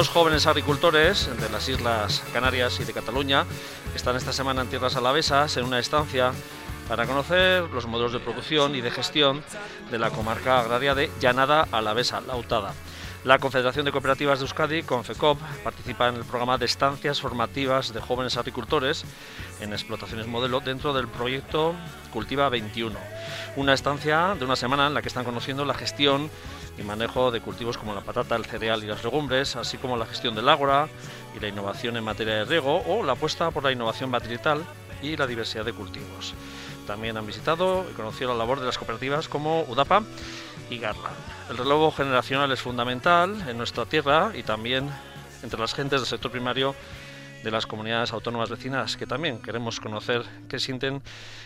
Dos jóvenes agricultores de las Islas Canarias y de Cataluña están esta semana en tierras alavesas en una estancia para conocer los modelos de producción y de gestión de la comarca agraria de Llanada Alavesa, Lautada. La Confederación de Cooperativas de Euskadi, CONFECOP, participa en el programa de estancias formativas de jóvenes agricultores en explotaciones modelo dentro del proyecto Cultiva 21. Una estancia de una semana en la que están conociendo la gestión y manejo de cultivos como la patata, el cereal y las legumbres, así como la gestión del ágora y la innovación en materia de riego o la apuesta por la innovación material y la diversidad de cultivos. También han visitado y conocido la labor de las cooperativas como UDAPA y Garland. El relevo generacional es fundamental en nuestra tierra y también entre las gentes del sector primario de las comunidades autónomas vecinas, que también queremos conocer qué sienten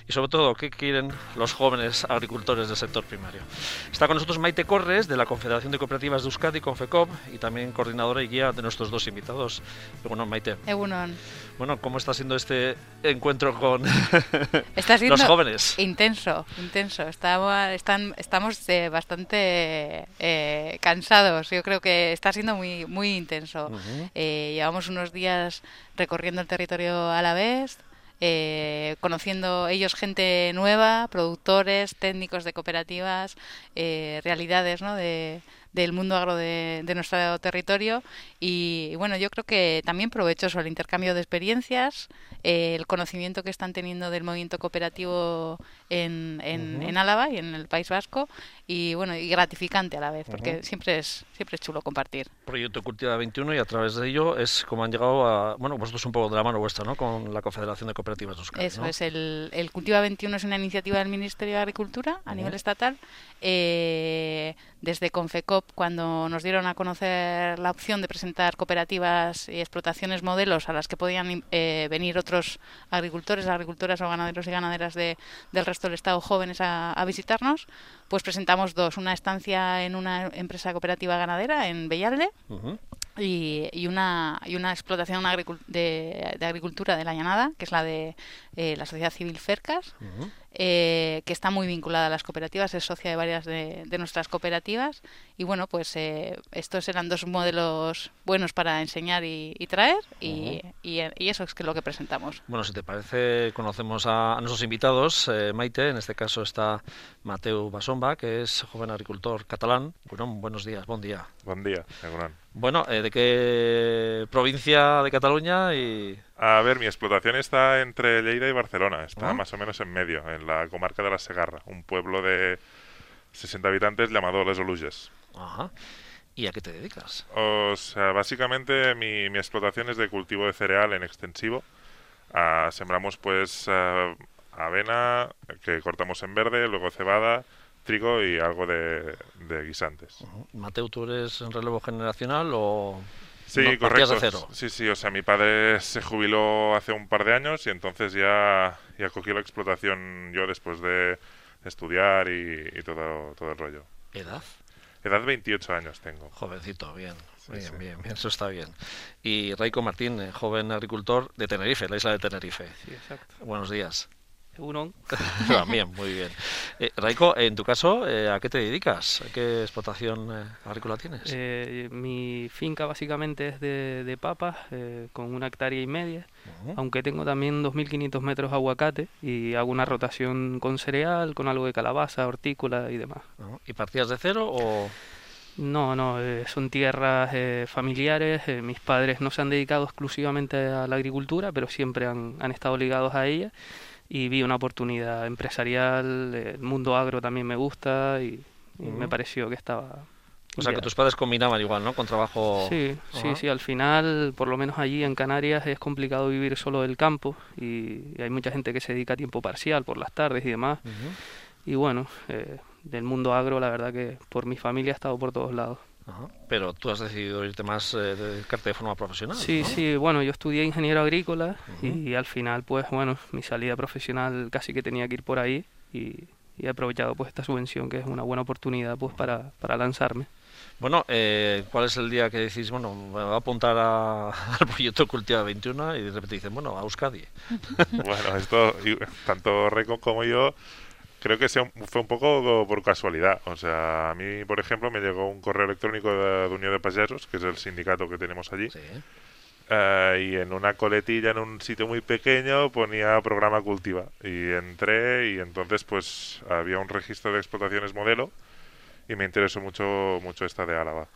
y sobre todo qué quieren los jóvenes agricultores del sector primario. Está con nosotros Maite Corres, de la Confederación de Cooperativas de Euskadi, Confecop, y también coordinadora y guía de nuestros dos invitados. Bueno, Maite. Bueno, ¿cómo está siendo este encuentro con los jóvenes? Intenso, intenso. Estamos, están, estamos eh, bastante eh, cansados. Yo creo que está siendo muy, muy intenso. Eh, llevamos unos días recorriendo el territorio a la vez, eh, conociendo ellos gente nueva, productores, técnicos de cooperativas, eh, realidades ¿no? de, del mundo agro de, nuestro territorio y, bueno, yo creo que también provechoso el intercambio de experiencias, eh, el conocimiento que están teniendo del movimiento cooperativo en, en, Álava y en el País Vasco y bueno, y gratificante a la vez, porque siempre es siempre es chulo compartir. Proyecto Cultiva 21 y a través de ello es como han llegado a, bueno, vosotros un poco de la mano vuestra, ¿no? Con la Confederación de Cooperativas de Euskadi, Eso es, el, el Cultiva 21 es una iniciativa del Ministerio de Agricultura a nivel estatal, eh, desde Confecop, cuando nos dieron a conocer la opción de presentar cooperativas y explotaciones modelos a las que podían eh, venir otros agricultores, agricultoras o ganaderos y ganaderas de, del resto del Estado jóvenes a, visitarnos, pues presentamos dos. Una estancia en una empresa cooperativa ganadera en Bellalde y, una, y una explotación de, agricultura de la llanada, que es la de eh, la sociedad civil Cercas, eh, que está muy vinculada a las cooperativas, es socia de varias de, nuestras cooperativas. Y bueno, pues eh, estos eran dos modelos buenos para enseñar y, traer, y, y, eso es que lo que presentamos. Bueno, si te parece, conocemos a, nuestros invitados. Maite, en este caso está Mateo Basomba, que es joven agricultor catalán. Bueno, buenos días, buen día. Buen día, Bueno, ¿de qué provincia de Cataluña? y A ver, mi explotación está entre Lleida y Barcelona, está ah. más o menos en medio, en la comarca de la Segarra, un pueblo de 60 habitantes llamado Les Oluges. Ajá. ¿Y a qué te dedicas? O sea, básicamente mi, mi explotación es de cultivo de cereal en extensivo. Ah, sembramos pues ah, avena, que cortamos en verde, luego cebada, trigo y algo de, guisantes. Mateo, ¿tú eres en relevo generacional o Sí, correcto. cero? Sí, sí, o sea, mi padre se jubiló hace un par de años y entonces ya, ya cogí la explotación yo después de estudiar y, todo, todo el rollo. ¿Edad? Edad 28 años tengo. Jovencito, bien. bien, bien, bien, eso está bien. Y Raico Martín, eh, joven agricultor de Tenerife, la isla de Tenerife. Sí, exacto. Buenos días. Uno. También, muy bien. Eh, Raiko, en tu caso, eh, ¿a qué te dedicas? ¿A qué explotación eh, agrícola tienes? Eh, mi finca básicamente es de, de papas, con una hectárea y media, aunque tengo también 2.500 metros de aguacate y hago una rotación con cereal, con algo de calabaza, hortícola y demás. ¿Y partías de cero o...? No, no, son tierras familiares. mis padres no se han dedicado exclusivamente a la agricultura, pero siempre han, han estado ligados a ella y vi una oportunidad empresarial, el mundo agro también me gusta y, me pareció que estaba... O sea, que tus padres combinaban igual, ¿no? Con trabajo... Sí, sí, sí, al final, por lo menos allí en Canarias es complicado vivir solo del campo y, hay mucha gente que se dedica a tiempo parcial por las tardes y demás. Y bueno, eh, del mundo agro la verdad que por mi familia he estado por todos lados. Pero tú has decidido irte más, eh, dedicarte de forma profesional. Sí, sí, bueno, yo estudié ingeniero agrícola y, al final, pues bueno, mi salida profesional casi que tenía que ir por ahí y, he aprovechado pues esta subvención que es una buena oportunidad pues para, para lanzarme. Bueno, eh, ¿cuál es el día que decís, bueno, me voy a apuntar al proyecto Cultiva 21 y de repente dicen, bueno, a Euskadi? bueno, esto, tanto Reco como yo creo que sea, fue un poco por casualidad. O sea, a mí, por ejemplo, me llegó un correo electrónico de, Unión de Payasos, que es el sindicato que tenemos allí. Eh, y en una coletilla, en un sitio muy pequeño, ponía programa cultiva. Y entré y entonces pues había un registro de explotaciones modelo y me interesó mucho mucho esta de Álava.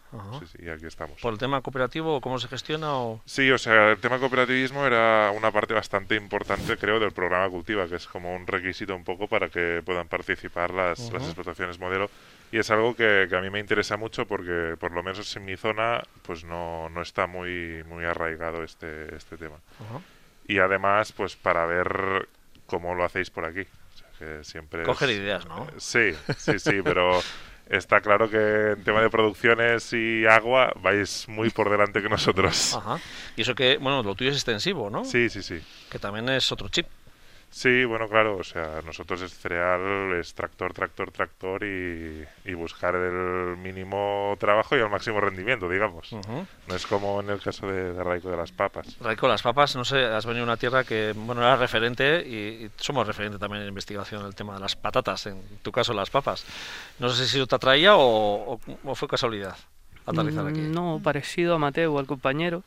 Sí, sí, aquí estamos. ¿Por el tema cooperativo, cómo se gestiona? O... Sí, o sea, el tema cooperativismo era una parte bastante importante, creo, del programa Cultiva, que es como un requisito un poco para que puedan participar las, las explotaciones modelo. Y es algo que, que, a mí me interesa mucho porque, por lo menos en mi zona, pues no, no está muy, muy arraigado este, este tema. Y además, pues para ver cómo lo hacéis por aquí. que siempre Coger ideas, ¿no? Sí, sí, sí, pero está claro que en tema de producciones y agua vais muy por delante que nosotros. Ajá. Y eso que, bueno, lo tuyo es extensivo, ¿no? Sí, sí, sí. Que también es otro chip. Sí, bueno, claro, o sea, nosotros es cereal, es tractor, tractor, tractor y, buscar el mínimo trabajo y el máximo rendimiento, digamos. No es como en el caso de, Raico de las papas. Raico, las papas, no sé, has venido a una tierra que, bueno, era referente y, somos referente también en investigación en el tema de las patatas, en tu caso las papas. No sé si eso te atraía o fue casualidad. Mm, no, parecido a Mateo, al compañero.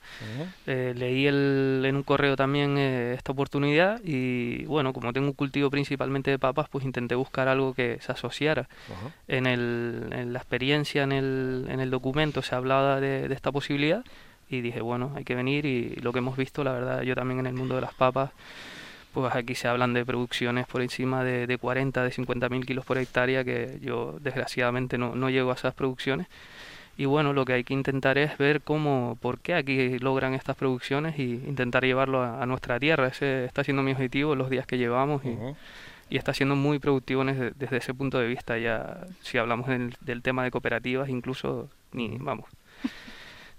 Eh, leí el, en un correo también eh, esta oportunidad y bueno, como tengo un cultivo principalmente de papas, pues intenté buscar algo que se asociara. en, el, en, la experiencia, en el, en el documento se hablaba de, de, esta posibilidad y dije, bueno, hay que venir y lo que hemos visto, la verdad, yo también en el mundo de las papas, pues aquí se hablan de producciones por encima de, de 40, de 50 mil kilos por hectárea, que yo desgraciadamente no, no llego a esas producciones y bueno, lo que hay que intentar es ver cómo, por qué aquí logran estas producciones y intentar llevarlo a, nuestra tierra. Ese está siendo mi objetivo los días que llevamos y, y está siendo muy productivo desde, desde, ese punto de vista. Ya si hablamos del tema de cooperativas, incluso ni, vamos,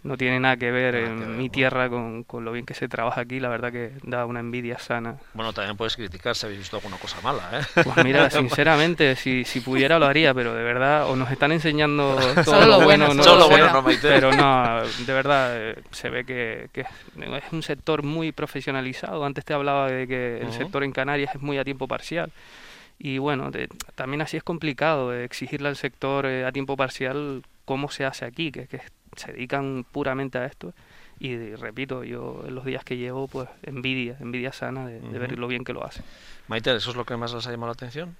no tiene nada que ver en mi tierra con, con, lo bien que se trabaja aquí, la verdad que da una envidia sana. Bueno, también puedes criticar si habéis visto alguna cosa mala, ¿eh? Pues mira, sinceramente, si, si pudiera lo haría, pero de verdad, o nos están enseñando todo lo bueno, no, lo bueno no, pero no, de verdad, eh, se ve que, que, es un sector muy profesionalizado. Antes te hablaba de que el sector en Canarias es muy a tiempo parcial. Y bueno, también así es complicado exigirle al sector eh, a tiempo parcial cómo se hace aquí, que, que se dedican puramente a esto y repito, yo en los días que llevo, pues envidia, envidia sana de, ver lo bien que lo hace. Maite, ¿eso es lo que más les ha llamado la atención?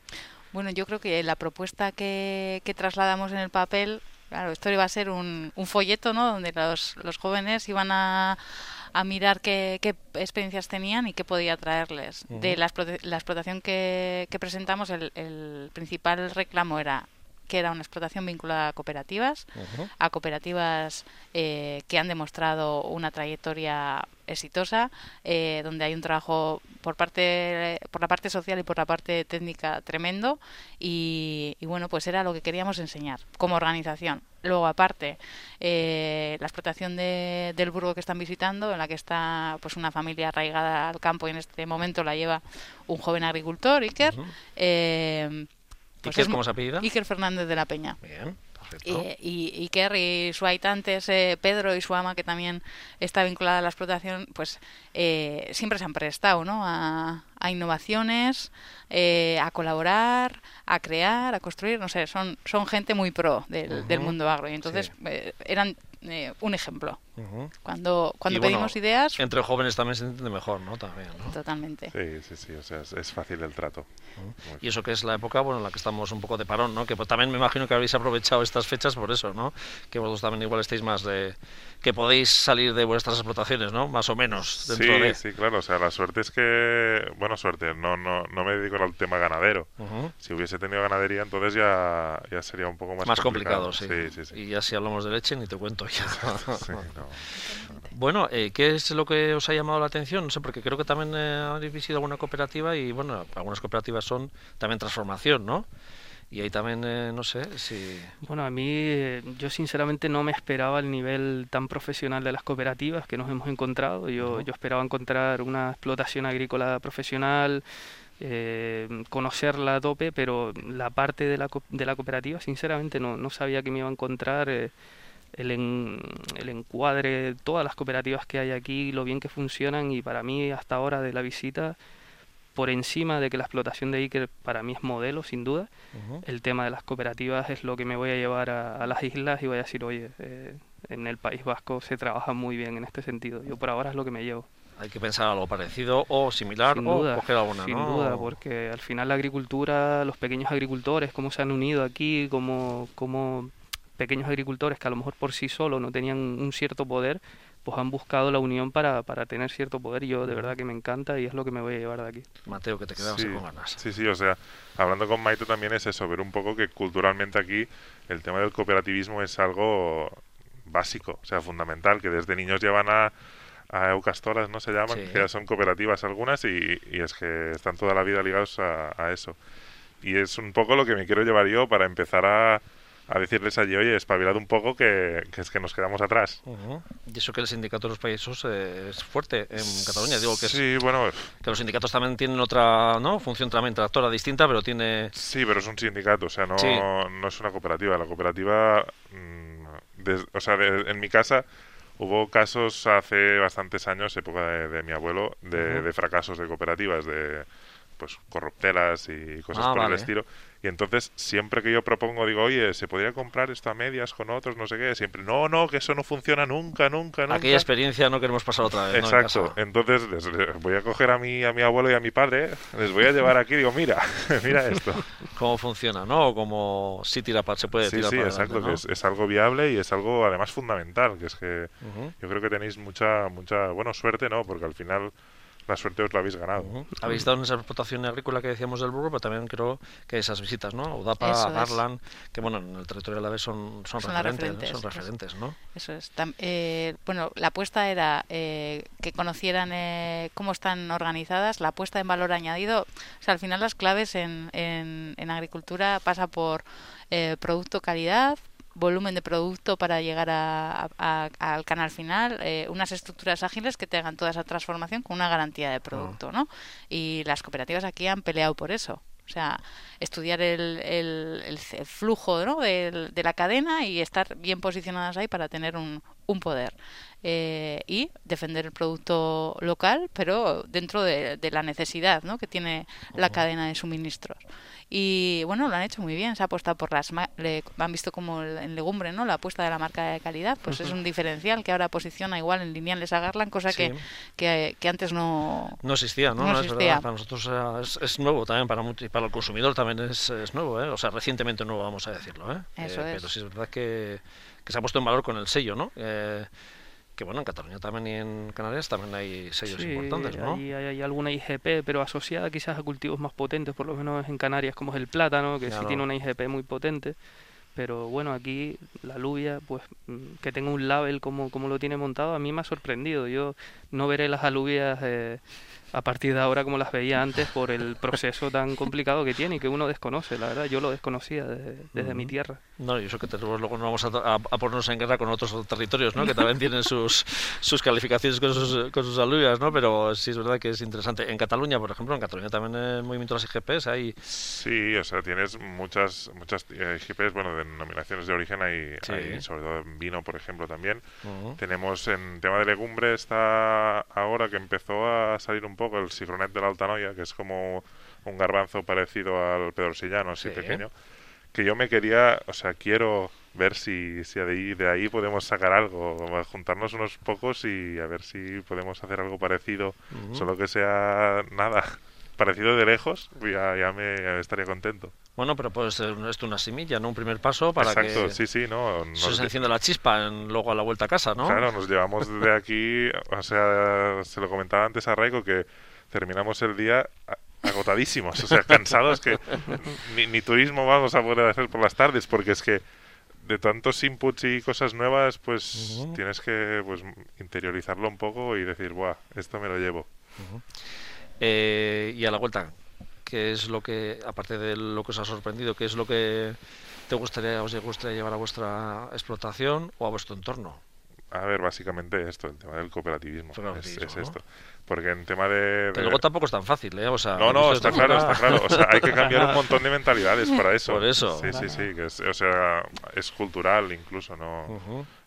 Bueno, yo creo que la propuesta que, trasladamos en el papel, claro, esto iba a ser un, folleto, ¿no? Donde los, los jóvenes iban a, a mirar qué, experiencias tenían y qué podía traerles. De la, explotación que, presentamos, el, el principal reclamo era que era una explotación vinculada a cooperativas, a cooperativas eh, que han demostrado una trayectoria exitosa, eh, donde hay un trabajo por parte por la parte social y por la parte técnica tremendo y, bueno pues era lo que queríamos enseñar como organización. Luego aparte eh, la explotación de, del burgo que están visitando, en la que está pues una familia arraigada al campo y en este momento la lleva un joven agricultor, Iker. Pues ¿Iker cómo se apellida? Iker Fernández de la Peña. Bien. Y, y, Iker y su habitante eh, Pedro y su ama, que también está vinculada a la explotación, pues eh, siempre se han prestado ¿no? a, a innovaciones, eh, a colaborar, a crear, a construir, no sé, son, son gente muy pro del, del mundo agro. Y entonces eh, eran eh, un ejemplo. Cuando, cuando pedimos ideas... Entre jóvenes también se entiende mejor, ¿no? También, Totalmente. Sí, sí, sí, o sea, es, fácil el trato. Y eso que es la época, bueno, en la que estamos un poco de parón, ¿no? Que pues, también me imagino que habéis aprovechado estas fechas por eso, ¿no? Que vosotros también igual estéis más de... que podéis salir de vuestras explotaciones, ¿no? Más o menos. Dentro sí, de... sí, claro, o sea, la suerte es que... Bueno, suerte, no, no, no me dedico al tema ganadero. Si hubiese tenido ganadería, entonces ya, ya sería un poco más, más complicado. sí. Sí, sí. Y ya si hablamos de leche, ni te cuento ya. Bueno, eh, ¿qué es lo que os ha llamado la atención? No sé, porque creo que también eh, habéis visitado alguna cooperativa y, bueno, algunas cooperativas son también transformación, ¿no? Y ahí también, eh, no sé si... Bueno, a mí yo sinceramente no me esperaba el nivel tan profesional de las cooperativas que nos hemos encontrado. Yo, yo esperaba encontrar una explotación agrícola profesional, eh, conocerla a tope, pero la parte de la, de la cooperativa sinceramente no, no sabía que me iba a encontrar el, el encuadre todas las cooperativas que hay aquí, lo bien que funcionan y para mí hasta ahora de la visita por encima de que la explotación de Iker para mí es modelo, sin duda, Ujú. el tema de las cooperativas es lo que me voy a llevar a, a las islas y voy a decir, oye, eh, en el País Vasco se trabaja muy bien en este sentido. Yo por ahora es lo que me llevo. Hay que pensar algo parecido o similar Sin o duda, coger alguna, sin ¿no? duda, porque al final la agricultura, los pequeños agricultores, cómo se han unido aquí, como, como pequeños agricultores que a lo mejor por sí solos no tenían un cierto poder, pues han buscado la unión para, para tener cierto poder y yo de verdad que me encanta y es lo que me voy a llevar de aquí. Mateo, que te quedabas Sí, con ganas. sí, sí, o sea, hablando con Maite también es eso, ver un poco que culturalmente aquí el tema del cooperativismo es algo básico, o sea, fundamental, que desde niños llevan a, a eucastoras, ¿no? Se llaman, Sí. que ya son cooperativas algunas y, y es que están toda la vida ligados a, a eso. Y es un poco lo que me quiero llevar yo para empezar a, a decirles allí, oye, espabilad un poco que, que es que nos quedamos atrás. Ujú. Y eso que el sindicato de los países eh, es fuerte en Cataluña. Digo que, es- Sí, bueno, que los sindicatos también tienen otra ¿no? función también tractora distinta, pero tiene... Sí, pero es un sindicato, o sea, no, Sí. no es una cooperativa. La cooperativa, mm, des- o sea, de- en mi casa hubo casos hace bastantes años, época de, de mi abuelo, de, fracasos de cooperativas, de pues corruptelas y cosas Ah, por vale. el estilo. Y entonces, siempre que yo propongo, digo, oye, ¿se podría comprar esto a medias con otros? No sé qué. Siempre, no, no, que eso no funciona nunca, nunca, nunca. Aquella experiencia no queremos pasar otra vez. ¿no? en Exacto. Entonces les, les voy a coger a mi, a mi abuelo y a mi padre, les voy a llevar aquí y digo, mira, mira esto. Cómo funciona, ¿no? O cómo sí tira pa- se puede Sí, tirar sí, para exacto, adelante, que es, es algo viable y es algo además fundamental, que es que yo creo que tenéis mucha, mucha, bueno, suerte, ¿no? Porque al final la suerte os la habéis ganado. Habéis estado en esa explotación agrícola que decíamos del burro, pero también creo que esas visitas, ¿no? Udapa, Eso es. Garland, que bueno, en el territorio de la vez son, son, referentes, ¿no? referentes, son referentes, ¿no? Eso es. Tam- eh, bueno, la apuesta era eh, que conocieran eh, cómo están organizadas, la apuesta en valor añadido. O sea, al final las claves en, en, en agricultura pasa por eh, producto calidad, volumen de producto para llegar a- a- al canal final, eh, unas estructuras ágiles que te hagan toda esa transformación con una garantía de producto, ¿no? Y las cooperativas aquí han peleado por eso. O sea, estudiar el, el- el flujo ¿no? del- de la cadena y estar bien posicionadas ahí para tener un, un poder. Eh, y defender el producto local, pero dentro de, de la necesidad ¿no? que tiene la cadena de suministros. Y bueno, lo han hecho muy bien. Se ha apostado por las. le- han visto como el- en legumbre, ¿no? La apuesta de la marca de calidad, pues es un diferencial que ahora posiciona igual en lineales a Garland, cosa que, Sí. que, que antes no, No existía, ¿no? No Es existía. verdad, para nosotros es, es nuevo también, para, para el consumidor también es, es nuevo, ¿eh? O sea, recientemente nuevo, vamos a decirlo, ¿eh? Eso Eh, es. Pero sí es verdad que, que se ha puesto en valor con el sello, ¿no? Eh, que bueno, en Cataluña también y en Canarias también hay sellos Sí, importantes, ¿no? hay, alguna IGP, pero asociada quizás a cultivos más potentes, por lo menos en Canarias, como es el plátano, que Claro. sí tiene una IGP muy potente. Pero bueno, aquí la alubia, pues mm, que tenga un label como, como lo tiene montado, a mí me ha sorprendido. Yo no veré las alubias eh, a partir de ahora como las veía antes por el proceso tan complicado que tiene y que uno desconoce, la verdad. Yo lo desconocía desde, desde mi Ujú. tierra. No, y eso que tenemos, luego no vamos a, a- a ponernos en guerra con otros territorios, ¿no? Que también tienen sus, sus calificaciones con sus, con sus alubias, ¿no? Pero sí es verdad que es interesante. En Cataluña, por ejemplo, en Cataluña también el movimiento de las IGPs hay... Sí, o sea, tienes muchas muchas IGPs, bueno, denominaciones de origen, hay, Sí. hay sobre todo en vino, por ejemplo, también. Ujú. Tenemos en tema de legumbre está ahora que empezó a salir un poco el sigronet de la Altanoia, que es como un garbanzo parecido al pedrosillano, así Sí. pequeño. Que yo me quería, o sea, quiero ver si, si de, ahí, de ahí podemos sacar algo, juntarnos unos pocos y a ver si podemos hacer algo parecido, solo que sea nada, parecido de lejos, ya, ya me ya estaría contento. Bueno, pero puede ser esto una semilla, ¿no? Un primer paso para Exacto, que sí, sí, ¿no? Nos- se la chispa en- luego a la vuelta a casa, ¿no? Claro, nos llevamos de aquí, o sea, se lo comentaba antes a Raiko que terminamos el día agotadísimos, o sea, cansados que ni, ni turismo vamos a poder hacer por las tardes porque es que de tantos inputs y cosas nuevas, pues tienes que pues interiorizarlo un poco y decir, buah, esto me lo llevo. Eh, y a la vuelta, ¿qué es lo que, aparte de lo que os ha sorprendido, qué es lo que te gustaría, os gustaría llevar a vuestra explotación o a vuestro entorno? A ver, básicamente esto, el tema del cooperativismo, es, esto. Porque en tema de... De- luego tampoco es tan fácil, ¿eh? O sea, No, no, está es claro, está claro. O sea, hay que cambiar un montón de mentalidades para eso. Por eso. Sí, sí, sí. Que es, o sea, es cultural incluso, no,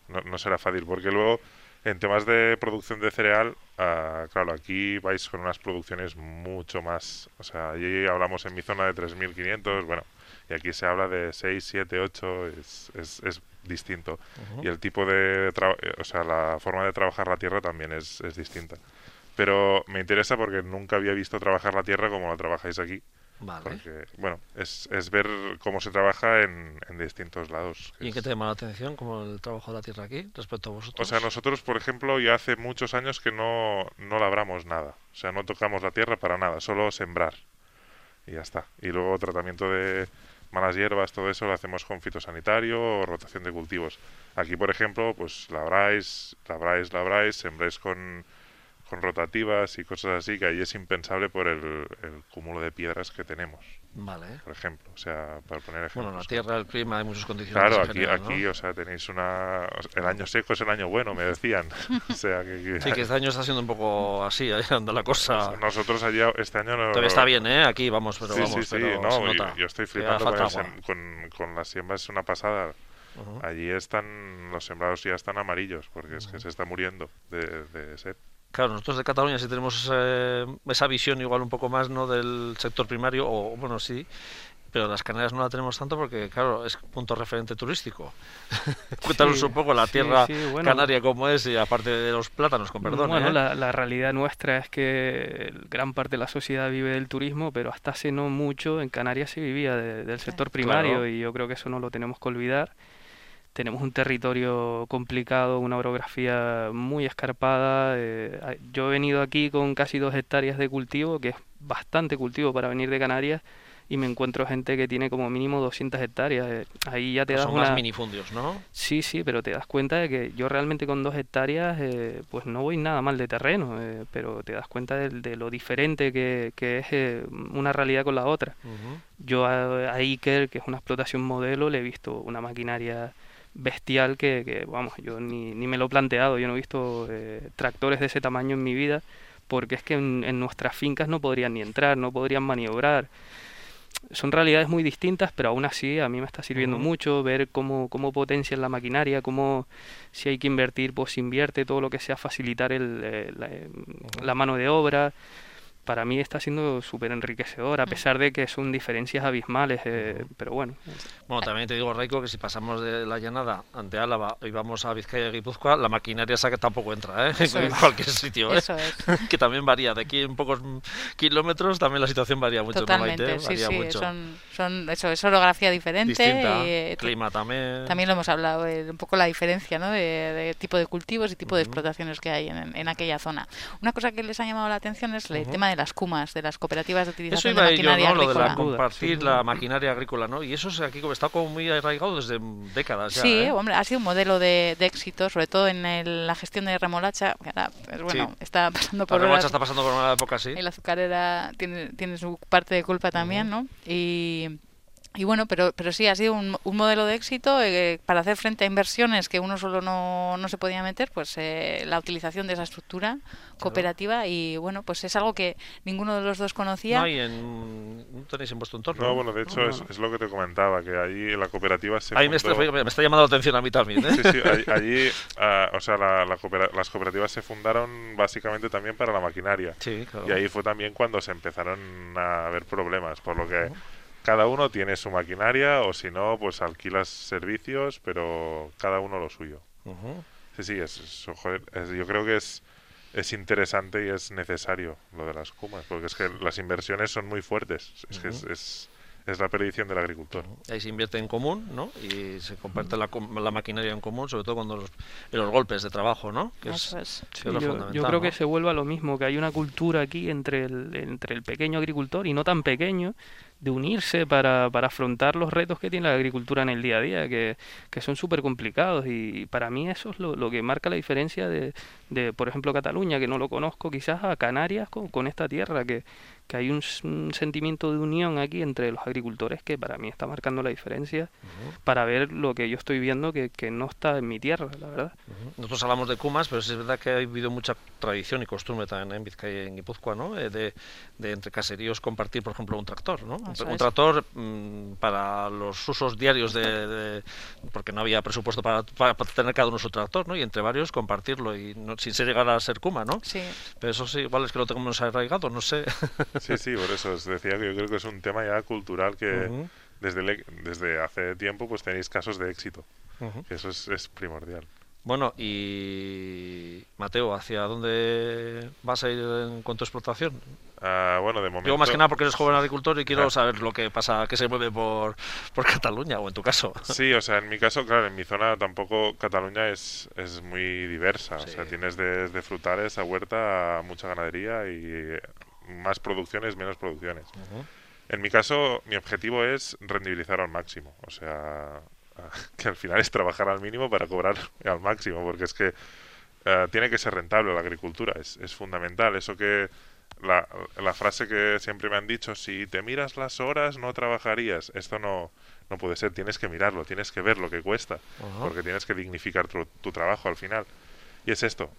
no, no será fácil. Porque luego, en temas de producción de cereal, ah, claro, aquí vais con unas producciones mucho más. O sea, allí hablamos en mi zona de 3.500, bueno, y aquí se habla de 6, 7, 8, es, es, es distinto. Y el tipo de. eh, O sea, la forma de trabajar la tierra también es, es distinta. Pero me interesa porque nunca había visto trabajar la tierra como la trabajáis aquí. Vale. Porque, bueno, es, es ver cómo se trabaja en, en distintos lados. ¿Y en qué te llama la atención como el trabajo de la tierra aquí respecto a O vosotros? sea, nosotros, por ejemplo, ya hace muchos años que no, no labramos nada. O sea, no tocamos la tierra para nada, solo sembrar. Y ya está. Y luego tratamiento de malas hierbas, todo eso lo hacemos con fitosanitario o rotación de cultivos. Aquí, por ejemplo, pues labráis, labráis, labráis, sembráis con, con rotativas y cosas así, que ahí es impensable por el, el cúmulo de piedras que tenemos, Vale. por ejemplo. O sea, para poner ejemplos. Bueno, la tierra, el clima, hay muchos condicionantes. Claro, aquí, general, ¿no? aquí, o sea, tenéis una... El año seco es el año bueno, me decían. o sea, que... Sí, que este año está siendo un poco así, ahí anda la cosa. Nosotros allá este año no... Todavía está bien, ¿eh? Aquí vamos, pero sí, vamos, sí, sí, pero no, se yo- nota yo, estoy que flipando con, el con, con las siembras, es una pasada. Ujú. Allí están, los sembrados ya están amarillos, porque es que se está muriendo de, de sed. Claro, nosotros de Cataluña sí tenemos eh, esa visión igual un poco más, ¿no? Del sector primario, o bueno, sí, pero las Canarias no la tenemos tanto porque, claro, es punto referente turístico. Cuéntanos Sí, un poco la tierra sí, bueno. canaria cómo es, y aparte de los plátanos, con perdón, Bueno, ¿eh? la, la realidad nuestra es que gran parte de la sociedad vive del turismo, pero hasta hace no mucho en Canarias se vivía de- del sector primario Claro. y yo creo que eso no lo tenemos que olvidar. Tenemos un territorio complicado, una orografía muy escarpada. eh, yo he venido aquí con casi dos hectáreas de cultivo, que es bastante cultivo para venir de Canarias, y me encuentro gente que tiene como mínimo 200 hectáreas. eh, ahí ya te Que das son una... más minifundios, ¿no? Sí, sí, pero te das cuenta de que yo realmente con dos hectáreas, eh, pues no voy nada mal de terreno, eh, pero te das cuenta de, de lo diferente que, que es eh, una realidad con la otra. Yo a, a Iker, que es una explotación modelo, le he visto una maquinaria bestial que, que, vamos, yo ni, ni me lo he planteado, yo no he visto eh, tractores de ese tamaño en mi vida, porque es que en, en nuestras fincas no podrían ni entrar, no podrían maniobrar. Son realidades muy distintas, pero aún así a mí me está sirviendo mucho ver cómo, cómo potencian la maquinaria, cómo si hay que invertir, pues invierte todo lo que sea facilitar el, eh, eh, la mano de obra. Para mí está siendo súper enriquecedor, a pesar de que son diferencias abismales, eh, pero bueno. Bueno, también te digo, Raico, que si pasamos de la llanada ante Álava y vamos a Vizcaya y Guipúzcoa, la maquinaria esa que tampoco entra, ¿eh? Eso en es. cualquier sitio, ¿eh? Eso es. que también varía. De aquí en pocos mm, kilómetros también la situación varía mucho, ¿no, Totalmente, Maite? sí, Varía sí, mucho. son, son eso, es orografía diferente. Distinta, y, eh, clima también. También lo hemos hablado, eh, un poco la diferencia ¿no? de, de tipo de cultivos y tipo de explotaciones que hay en, en aquella zona. Una cosa que les ha llamado la atención es el Ujú. tema de las cumas, de las cooperativas de Eso utilización iba de yo, maquinaria ¿no? Lo de la agrícola. compartir Sí. la maquinaria agrícola, ¿no? Y eso es aquí como está como muy arraigado desde décadas ya, Sí, ¿eh? hombre, ha sido un modelo de, de éxito, sobre todo en el- la gestión de remolacha, que ahora, pues, bueno, Sí. está pasando La por remolacha horas- está pasando por una época así. El azucarera tiene, tiene su parte de culpa también, ¿no? Y, y bueno, pero, pero sí, ha sido un, un modelo de éxito eh, para hacer frente a inversiones que uno solo no, no se podía meter, pues eh, la utilización de esa estructura cooperativa y bueno, pues es algo que ninguno de los dos conocía. No hay en... No tenéis en vuestro entorno. No, bueno, de hecho No, es, no. es lo que te comentaba, que allí la cooperativa se Ahí me está, fundó- me está llamando la atención a mí también, ¿eh? Sí, sí, allí, allí, ah, o sea, la- la coopera- las cooperativas se fundaron básicamente también para la maquinaria. Sí, claro. Y ahí fue también cuando se empezaron a haber problemas, por lo que cada uno tiene su maquinaria o si no, pues alquilas servicios, pero cada uno lo suyo. Sí, sí, es, es- joder, es- yo creo que es, es interesante y es necesario lo de las cumas, porque es que las inversiones son muy fuertes. Es que es, es, es la perdición del agricultor. Ahí se invierte en común, ¿no? Y se comparte la, com- la maquinaria en común, sobre todo cuando los, los golpes de trabajo, ¿no? Que es, Eso es. que Sí, es lo yo, creo que se vuelva lo mismo, que hay una cultura aquí entre el, entre el pequeño agricultor y no tan pequeño de unirse para, para afrontar los retos que tiene la agricultura en el día a día, que, que son súper complicados y para mí eso es lo, lo que marca la diferencia de, de, por ejemplo, Cataluña, que no lo conozco, quizás a Canarias con, con esta tierra, que, que hay un, s- un sentimiento de unión aquí entre los agricultores que para mí está marcando la diferencia para ver lo que yo estoy viendo que, que no está en mi tierra, la verdad. Nosotros hablamos de Cumas, pero sí es verdad que ha habido mucha tradición y costumbre también en Vizcaya y en Guipúzcoa, ¿no? Eh, de, de entre caseríos compartir, por ejemplo, un tractor, ¿no? un, tractor mm, para los usos diarios de, porque no había presupuesto para, para, tener cada uno su tractor, ¿no? Y entre varios compartirlo y no, sin ser llegar a ser Kuma, ¿no? Sí. Pero eso sí, igual es que lo tenemos arraigado, no sé. Sí, sí, por eso os decía que yo creo que es un tema ya cultural que desde, desde hace tiempo pues tenéis casos de éxito. eso es, es primordial. Bueno, y Mateo, ¿hacia dónde vas a ir en cuanto a explotación? Uh, bueno, de momento. Digo más que nada porque eres joven agricultor y quiero saber lo que pasa, qué se mueve por, por Cataluña o en tu caso. Sí, o sea, en mi caso, claro, en mi zona tampoco Cataluña es, es muy diversa. O sea, tienes desde frutales a huerta a mucha ganadería y más producciones, menos producciones. En mi caso, mi objetivo es rendibilizar al máximo. O sea, que al final es trabajar al mínimo para cobrar al máximo, porque es que eh, tiene que ser rentable la agricultura, es, es fundamental. Eso que la, la, frase que siempre me han dicho, si te miras las horas no trabajarías, esto no, no puede ser, tienes que mirarlo, tienes que ver lo que cuesta, porque tienes que dignificar tu, tu, trabajo al final. Y es esto,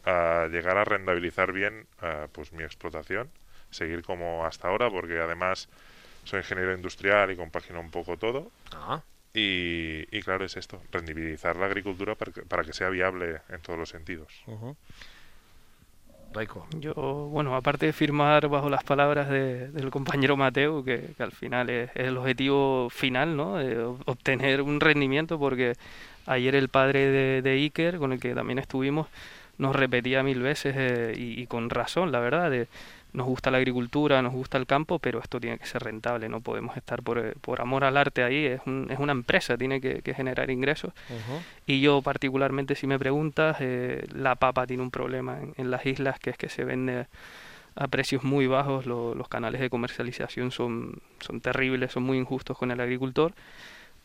llegar a rentabilizar bien pues mi explotación, seguir como hasta ahora, porque además soy ingeniero industrial y compagino un poco todo. Y, claro, es esto, rendibilizar la agricultura para que, sea viable en todos los sentidos. Yo, bueno, aparte de firmar bajo las palabras del compañero Mateo, que, al final es, el objetivo final, ¿no? obtener un rendimiento, porque ayer el padre de, Iker, con el que también estuvimos, nos repetía mil veces, eh, y, y, con razón, la verdad, de nos gusta la agricultura, nos gusta el campo, pero esto tiene que ser rentable, no podemos estar por, eh, por amor al arte ahí, es, un, es una empresa, tiene que, generar ingresos. Y yo particularmente, si me preguntas, eh, la papa tiene un problema en, las islas, que es que se vende a precios muy bajos, los canales de comercialización son, son terribles, son muy injustos con el agricultor.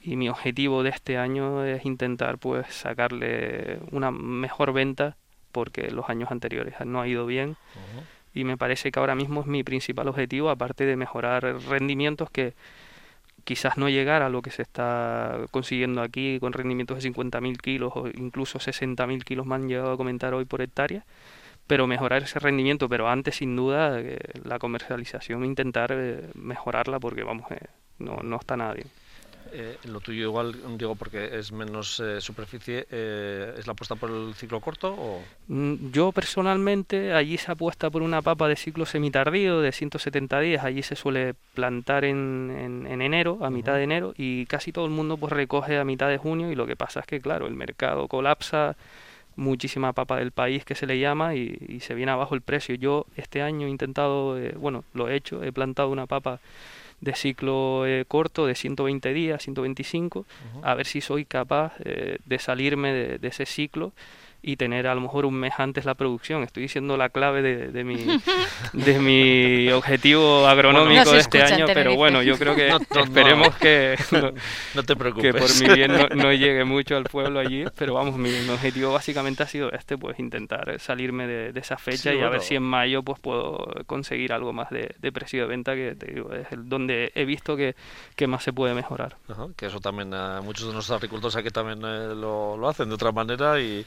Y mi objetivo de este año es intentar pues sacarle una mejor venta porque los años anteriores no ha ido bien y me parece que ahora mismo es mi principal objetivo, aparte de mejorar rendimientos que quizás no llegar a lo que se está consiguiendo aquí con rendimientos de 50.000 kilos o incluso 60.000 kilos me han llegado a comentar hoy por hectárea, pero mejorar ese rendimiento, pero antes sin duda eh, la comercialización intentar eh, mejorarla porque vamos, eh, no, no está nadie. Eh, lo tuyo igual, digo, porque es menos eh, superficie, eh, ¿es la apuesta por el ciclo corto? O? Mm, yo personalmente, allí se apuesta por una papa de ciclo semitardío de 170 días, allí se suele plantar en, en, enero, a mitad de enero, y casi todo el mundo pues recoge a mitad de junio, y lo que pasa es que, claro, el mercado colapsa, muchísima papa del país que se le llama y, y se viene abajo el precio. Yo este año he intentado, bueno, lo he hecho, he plantado una papa de ciclo eh, corto de 120 días, 125, a ver si soy capaz eh, de salirme de, ese ciclo y tener a lo mejor un mes antes la producción. Estoy diciendo la clave de, de mi, de mi objetivo agronómico de este año, pero bueno, yo creo que esperemos que, no, te preocupes. que por mi bien no, llegue mucho al pueblo allí, pero vamos, mi, objetivo básicamente ha sido este, pues intentar salirme de, esa fecha y a ver si en mayo pues puedo conseguir algo más de, precio de venta, que te digo, es el, donde he visto que, que más se puede mejorar. que eso también, eh, muchos de nuestros agricultores aquí también eh, lo, lo hacen de otra manera y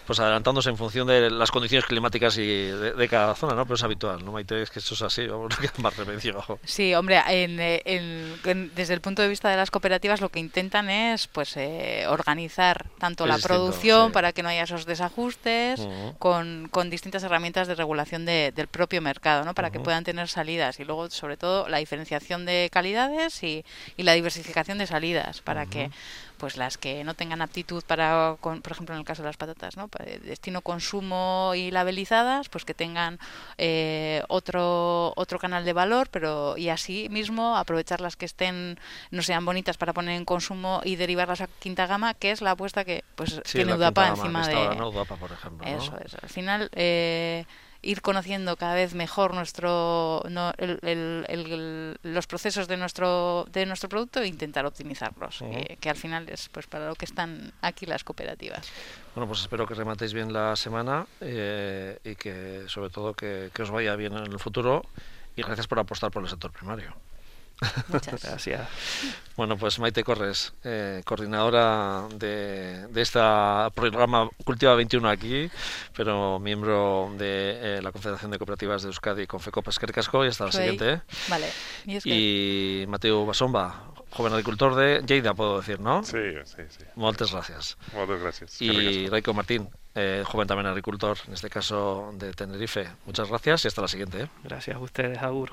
pues adelantándose en función de las condiciones climáticas y de, cada zona, ¿no? Pero es habitual, ¿no, Maite? Es que eso es así, vamos, no queda más remedio. Sí, hombre, en, desde el punto de vista de las cooperativas lo que intentan es pues eh, organizar tanto la producción para que no haya esos desajustes con, con, distintas herramientas de regulación del propio mercado, ¿no? Para que puedan tener salidas y luego, sobre todo, la diferenciación de calidades y, y la diversificación de salidas para que pues las que no tengan aptitud para, por ejemplo, en el caso de las patatas, ¿no? Destino consumo y labelizadas, pues que tengan eh, otro otro canal de valor, pero y así mismo aprovechar las que estén no sean bonitas para poner en consumo y derivarlas a quinta gama, que es la apuesta que pues tiene UDAPA encima de por ejemplo, eso es. Al final eh, ir conociendo cada vez mejor nuestro los procesos de nuestro de nuestro producto e intentar optimizarlos que al final es pues para lo que están aquí las cooperativas. Bueno pues espero que rematéis bien la semana eh, y que sobre todo que, que os vaya bien en el futuro y gracias por apostar por el sector primario Muchas. Gracias. Bueno, pues Maite Corres, eh, coordinadora de, de este programa Cultiva 21 aquí, pero miembro de eh, la Confederación de Cooperativas de Euskadi, Confecopa Esquercasco, y hasta la siguiente. ¿eh? Vale. Y es que- Y Mateo Basomba, joven agricultor de Lleida, puedo decir, no? Sí, sí, sí. Moltes gracias. Moltes gràcies. Y Raico Martín, eh, joven también agricultor, en este caso de Tenerife. Muchas gracias y hasta la siguiente. ¿eh? Gracias a ustedes, Agur.